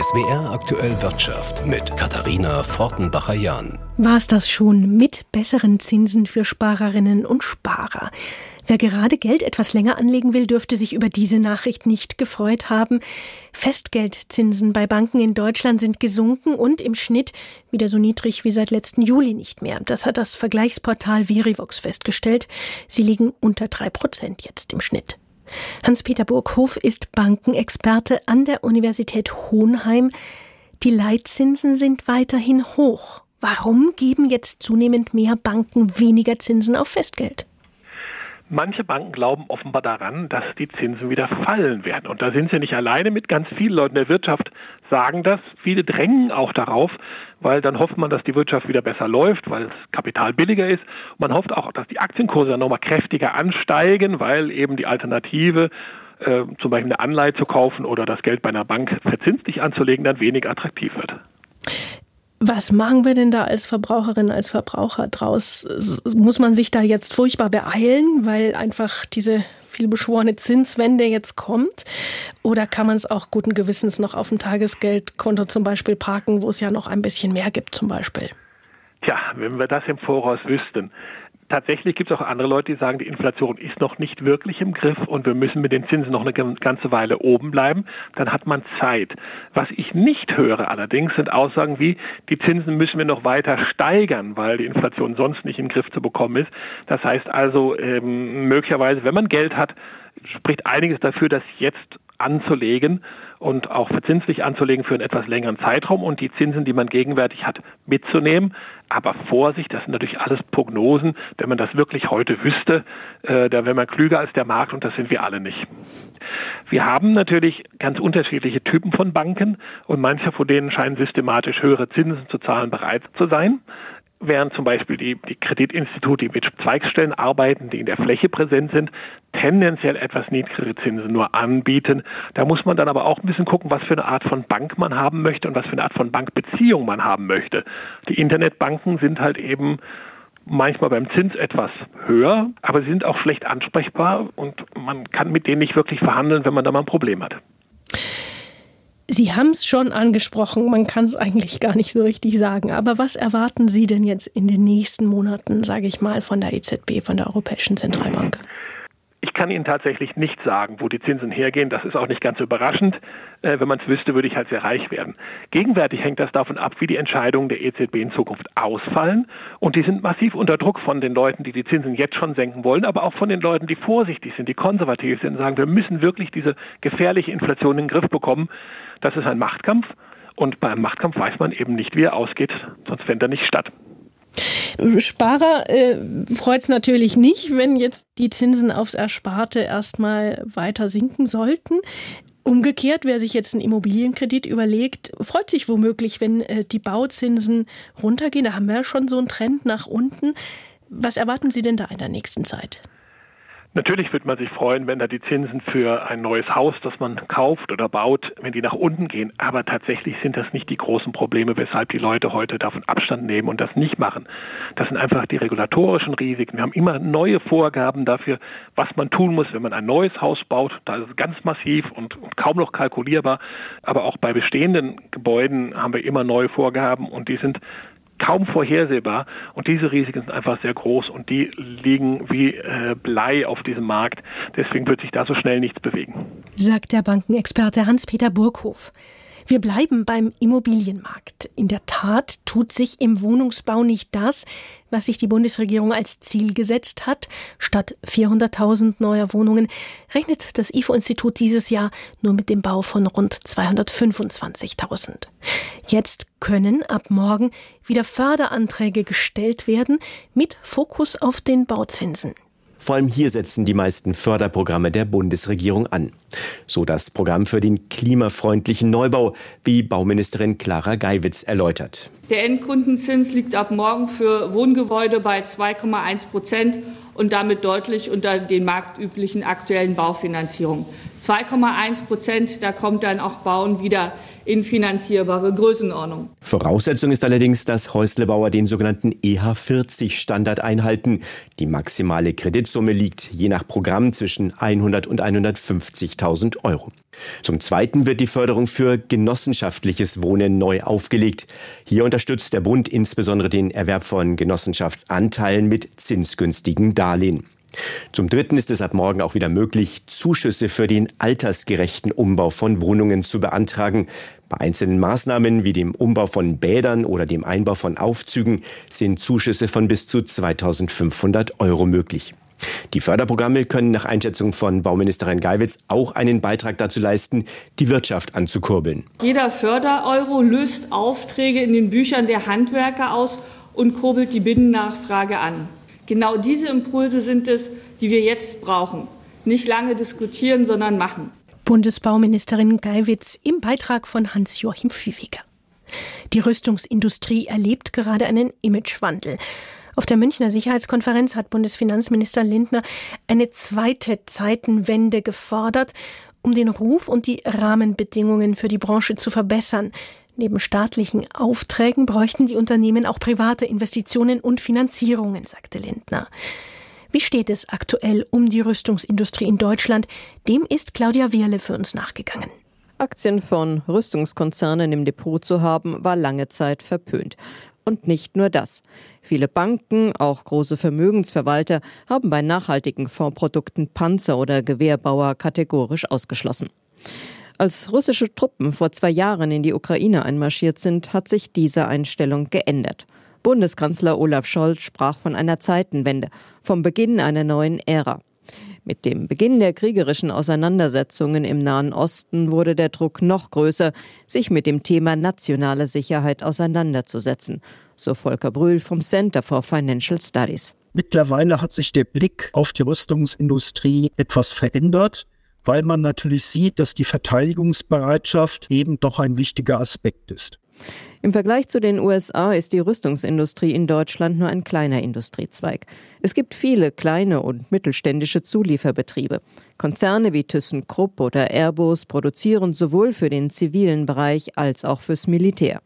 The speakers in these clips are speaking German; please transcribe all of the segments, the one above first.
SWR aktuell Wirtschaft mit Katharina Fortenbacher-Jahn. War es das schon mit besseren Zinsen für Sparerinnen und Sparer? Wer gerade Geld etwas länger anlegen will, dürfte sich über diese Nachricht nicht gefreut haben. Festgeldzinsen bei Banken in Deutschland sind gesunken und im Schnitt wieder so niedrig wie seit letzten Juli nicht mehr. Das hat das Vergleichsportal Verivox festgestellt. Sie liegen unter drei Prozent jetzt im Schnitt. Hans-Peter Burghof ist Bankenexperte an der Universität Hohenheim. Die Leitzinsen sind weiterhin hoch. Warum geben jetzt zunehmend mehr Banken weniger Zinsen auf Festgeld? Manche Banken glauben offenbar daran, dass die Zinsen wieder fallen werden. Und da sind sie nicht alleine mit. Ganz viele Leute in der Wirtschaft sagen das. Viele drängen auch darauf, weil dann hofft man, dass die Wirtschaft wieder besser läuft, weil das Kapital billiger ist. Man hofft auch, dass die Aktienkurse dann nochmal kräftiger ansteigen, weil eben die Alternative äh, zum Beispiel eine Anleihe zu kaufen oder das Geld bei einer Bank verzinslich anzulegen, dann weniger attraktiv wird. Was machen wir denn da als Verbraucherin, als Verbraucher draus? Muss man sich da jetzt furchtbar beeilen, weil einfach diese vielbeschworene Zinswende jetzt kommt? Oder kann man es auch guten Gewissens noch auf dem Tagesgeldkonto zum Beispiel parken, wo es ja noch ein bisschen mehr gibt zum Beispiel? Tja, wenn wir das im Voraus wüssten tatsächlich gibt es auch andere Leute, die sagen, die Inflation ist noch nicht wirklich im Griff und wir müssen mit den Zinsen noch eine ganze Weile oben bleiben. Dann hat man Zeit. Was ich nicht höre allerdings sind Aussagen wie, die Zinsen müssen wir noch weiter steigern, weil die Inflation sonst nicht den Griff zu bekommen ist. Das heißt also, ähm, möglicherweise, wenn man Geld hat, spricht einiges dafür, das jetzt anzulegen und auch verzinslich anzulegen für einen etwas längeren Zeitraum und die Zinsen, die man gegenwärtig hat, mitzunehmen. Aber Vorsicht, das sind natürlich alles Prognosen. Wenn man das wirklich heute wüsste, äh, da wäre man klüger als der Markt und das sind wir alle nicht. Wir haben natürlich ganz unterschiedliche Typen von Banken und manche von denen scheinen systematisch höhere Zinsen zu zahlen bereit zu sein während zum Beispiel die, die Kreditinstitute, die mit Zweigstellen arbeiten, die in der Fläche präsent sind, tendenziell etwas niedrigere Zinsen nur anbieten. Da muss man dann aber auch ein bisschen gucken, was für eine Art von Bank man haben möchte und was für eine Art von Bankbeziehung man haben möchte. Die Internetbanken sind halt eben manchmal beim Zins etwas höher, aber sie sind auch schlecht ansprechbar und man kann mit denen nicht wirklich verhandeln, wenn man da mal ein Problem hat. Sie haben es schon angesprochen, man kann es eigentlich gar nicht so richtig sagen. Aber was erwarten Sie denn jetzt in den nächsten Monaten, sage ich mal, von der EZB, von der Europäischen Zentralbank? Ich kann Ihnen tatsächlich nicht sagen, wo die Zinsen hergehen. Das ist auch nicht ganz überraschend. Äh, wenn man es wüsste, würde ich halt sehr reich werden. Gegenwärtig hängt das davon ab, wie die Entscheidungen der EZB in Zukunft ausfallen. Und die sind massiv unter Druck von den Leuten, die die Zinsen jetzt schon senken wollen, aber auch von den Leuten, die vorsichtig sind, die konservativ sind und sagen, wir müssen wirklich diese gefährliche Inflation in den Griff bekommen. Das ist ein Machtkampf. Und beim Machtkampf weiß man eben nicht, wie er ausgeht, sonst fände er nicht statt. Sparer äh, freut es natürlich nicht, wenn jetzt die Zinsen aufs Ersparte erstmal weiter sinken sollten. Umgekehrt, wer sich jetzt einen Immobilienkredit überlegt, freut sich womöglich, wenn äh, die Bauzinsen runtergehen. Da haben wir ja schon so einen Trend nach unten. Was erwarten Sie denn da in der nächsten Zeit? Natürlich wird man sich freuen, wenn da die Zinsen für ein neues Haus, das man kauft oder baut, wenn die nach unten gehen. Aber tatsächlich sind das nicht die großen Probleme, weshalb die Leute heute davon Abstand nehmen und das nicht machen. Das sind einfach die regulatorischen Risiken. Wir haben immer neue Vorgaben dafür, was man tun muss, wenn man ein neues Haus baut. Da ist es ganz massiv und kaum noch kalkulierbar. Aber auch bei bestehenden Gebäuden haben wir immer neue Vorgaben und die sind kaum vorhersehbar. Und diese Risiken sind einfach sehr groß und die liegen wie äh, Blei auf diesem Markt. Deswegen wird sich da so schnell nichts bewegen. Sagt der Bankenexperte Hans-Peter Burghof. Wir bleiben beim Immobilienmarkt. In der Tat tut sich im Wohnungsbau nicht das, was sich die Bundesregierung als Ziel gesetzt hat. Statt 400.000 neuer Wohnungen rechnet das IFO-Institut dieses Jahr nur mit dem Bau von rund 225.000. Jetzt können ab morgen wieder Förderanträge gestellt werden mit Fokus auf den Bauzinsen. Vor allem hier setzen die meisten Förderprogramme der Bundesregierung an. So das Programm für den klimafreundlichen Neubau, wie Bauministerin Clara Geiwitz erläutert. Der Endkundenzins liegt ab morgen für Wohngebäude bei 2,1 Prozent und damit deutlich unter den marktüblichen aktuellen Baufinanzierungen. 2,1 Prozent, da kommt dann auch Bauen wieder in finanzierbare Größenordnung. Voraussetzung ist allerdings, dass Häuslebauer den sogenannten EH40-Standard einhalten. Die maximale Kreditsumme liegt je nach Programm zwischen 100 und 150.000 Euro. Zum Zweiten wird die Förderung für genossenschaftliches Wohnen neu aufgelegt. Hier unterstützt der Bund insbesondere den Erwerb von Genossenschaftsanteilen mit zinsgünstigen Darlehen. Zum Dritten ist es ab morgen auch wieder möglich, Zuschüsse für den altersgerechten Umbau von Wohnungen zu beantragen. Bei einzelnen Maßnahmen wie dem Umbau von Bädern oder dem Einbau von Aufzügen sind Zuschüsse von bis zu 2500 Euro möglich. Die Förderprogramme können nach Einschätzung von Bauministerin Geiwitz auch einen Beitrag dazu leisten, die Wirtschaft anzukurbeln. Jeder Fördereuro löst Aufträge in den Büchern der Handwerker aus und kurbelt die Binnennachfrage an. Genau diese Impulse sind es, die wir jetzt brauchen. Nicht lange diskutieren, sondern machen. Bundesbauministerin Geiwitz im Beitrag von Hans-Joachim Füwiger. Die Rüstungsindustrie erlebt gerade einen Imagewandel. Auf der Münchner Sicherheitskonferenz hat Bundesfinanzminister Lindner eine zweite Zeitenwende gefordert, um den Ruf und die Rahmenbedingungen für die Branche zu verbessern. Neben staatlichen Aufträgen bräuchten die Unternehmen auch private Investitionen und Finanzierungen, sagte Lindner. Wie steht es aktuell um die Rüstungsindustrie in Deutschland? Dem ist Claudia Wehrle für uns nachgegangen. Aktien von Rüstungskonzernen im Depot zu haben, war lange Zeit verpönt. Und nicht nur das. Viele Banken, auch große Vermögensverwalter, haben bei nachhaltigen Fondsprodukten Panzer oder Gewehrbauer kategorisch ausgeschlossen. Als russische Truppen vor zwei Jahren in die Ukraine einmarschiert sind, hat sich diese Einstellung geändert. Bundeskanzler Olaf Scholz sprach von einer Zeitenwende, vom Beginn einer neuen Ära. Mit dem Beginn der kriegerischen Auseinandersetzungen im Nahen Osten wurde der Druck noch größer, sich mit dem Thema nationale Sicherheit auseinanderzusetzen, so Volker Brühl vom Center for Financial Studies. Mittlerweile hat sich der Blick auf die Rüstungsindustrie etwas verändert weil man natürlich sieht, dass die Verteidigungsbereitschaft eben doch ein wichtiger Aspekt ist. Im Vergleich zu den USA ist die Rüstungsindustrie in Deutschland nur ein kleiner Industriezweig. Es gibt viele kleine und mittelständische Zulieferbetriebe. Konzerne wie ThyssenKrupp oder Airbus produzieren sowohl für den zivilen Bereich als auch fürs Militär.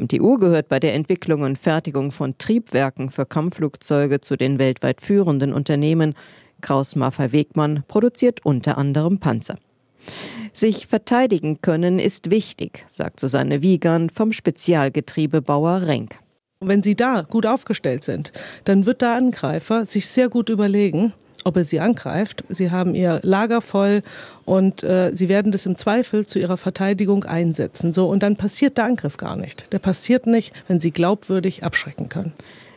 MTU gehört bei der Entwicklung und Fertigung von Triebwerken für Kampfflugzeuge zu den weltweit führenden Unternehmen. Kraus-Maffei-Wegmann produziert unter anderem Panzer. Sich verteidigen können ist wichtig, sagt Susanne Wiegand vom Spezialgetriebebauer Renk. Wenn Sie da gut aufgestellt sind, dann wird der Angreifer sich sehr gut überlegen, ob er sie angreift. Sie haben ihr Lager voll und äh, sie werden das im Zweifel zu ihrer Verteidigung einsetzen. So und dann passiert der Angriff gar nicht. Der passiert nicht, wenn sie glaubwürdig abschrecken können.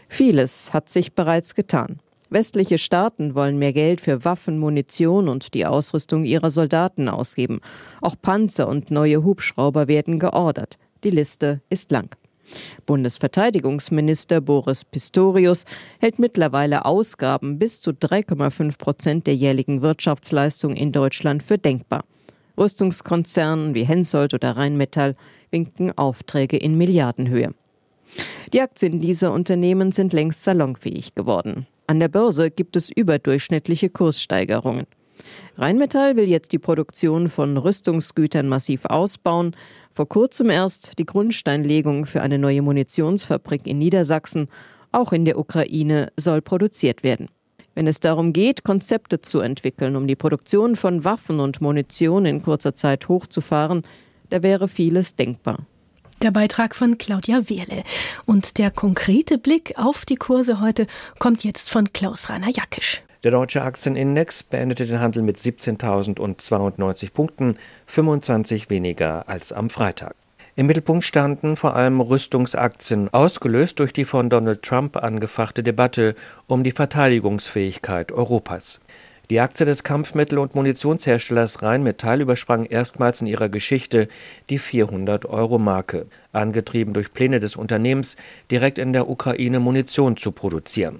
Vieles hat sich bereits getan. Westliche Staaten wollen mehr Geld für Waffen, Munition und die Ausrüstung ihrer Soldaten ausgeben. Auch Panzer und neue Hubschrauber werden geordert. Die Liste ist lang. Bundesverteidigungsminister Boris Pistorius hält mittlerweile Ausgaben bis zu 3,5 Prozent der jährlichen Wirtschaftsleistung in Deutschland für denkbar. Rüstungskonzernen wie Hensoldt oder Rheinmetall winken Aufträge in Milliardenhöhe. Die Aktien dieser Unternehmen sind längst salonfähig geworden. An der Börse gibt es überdurchschnittliche Kurssteigerungen. Rheinmetall will jetzt die Produktion von Rüstungsgütern massiv ausbauen. Vor kurzem erst die Grundsteinlegung für eine neue Munitionsfabrik in Niedersachsen. Auch in der Ukraine soll produziert werden. Wenn es darum geht, Konzepte zu entwickeln, um die Produktion von Waffen und Munition in kurzer Zeit hochzufahren, da wäre vieles denkbar. Der Beitrag von Claudia Wehrle. Und der konkrete Blick auf die Kurse heute kommt jetzt von Klaus-Rainer Jackisch. Der deutsche Aktienindex beendete den Handel mit 17.092 Punkten, 25 weniger als am Freitag. Im Mittelpunkt standen vor allem Rüstungsaktien, ausgelöst durch die von Donald Trump angefachte Debatte um die Verteidigungsfähigkeit Europas. Die Aktie des Kampfmittel- und Munitionsherstellers Rheinmetall übersprang erstmals in ihrer Geschichte die 400-Euro-Marke, angetrieben durch Pläne des Unternehmens, direkt in der Ukraine Munition zu produzieren.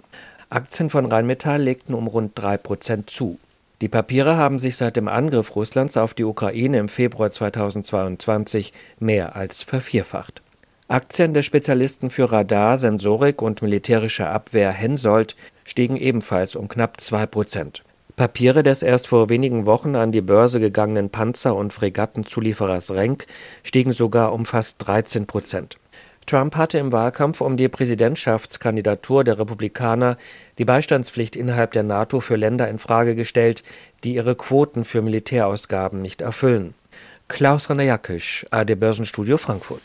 Aktien von Rheinmetall legten um rund 3 Prozent zu. Die Papiere haben sich seit dem Angriff Russlands auf die Ukraine im Februar 2022 mehr als vervierfacht. Aktien der Spezialisten für Radar, Sensorik und militärische Abwehr Hensoldt stiegen ebenfalls um knapp 2 Prozent. Papiere des erst vor wenigen Wochen an die Börse gegangenen Panzer- und Fregattenzulieferers Renk stiegen sogar um fast 13 Prozent. Trump hatte im Wahlkampf um die Präsidentschaftskandidatur der Republikaner die Beistandspflicht innerhalb der NATO für Länder in Frage gestellt, die ihre Quoten für Militärausgaben nicht erfüllen. Klaus Ranajakisch, AD Börsenstudio Frankfurt.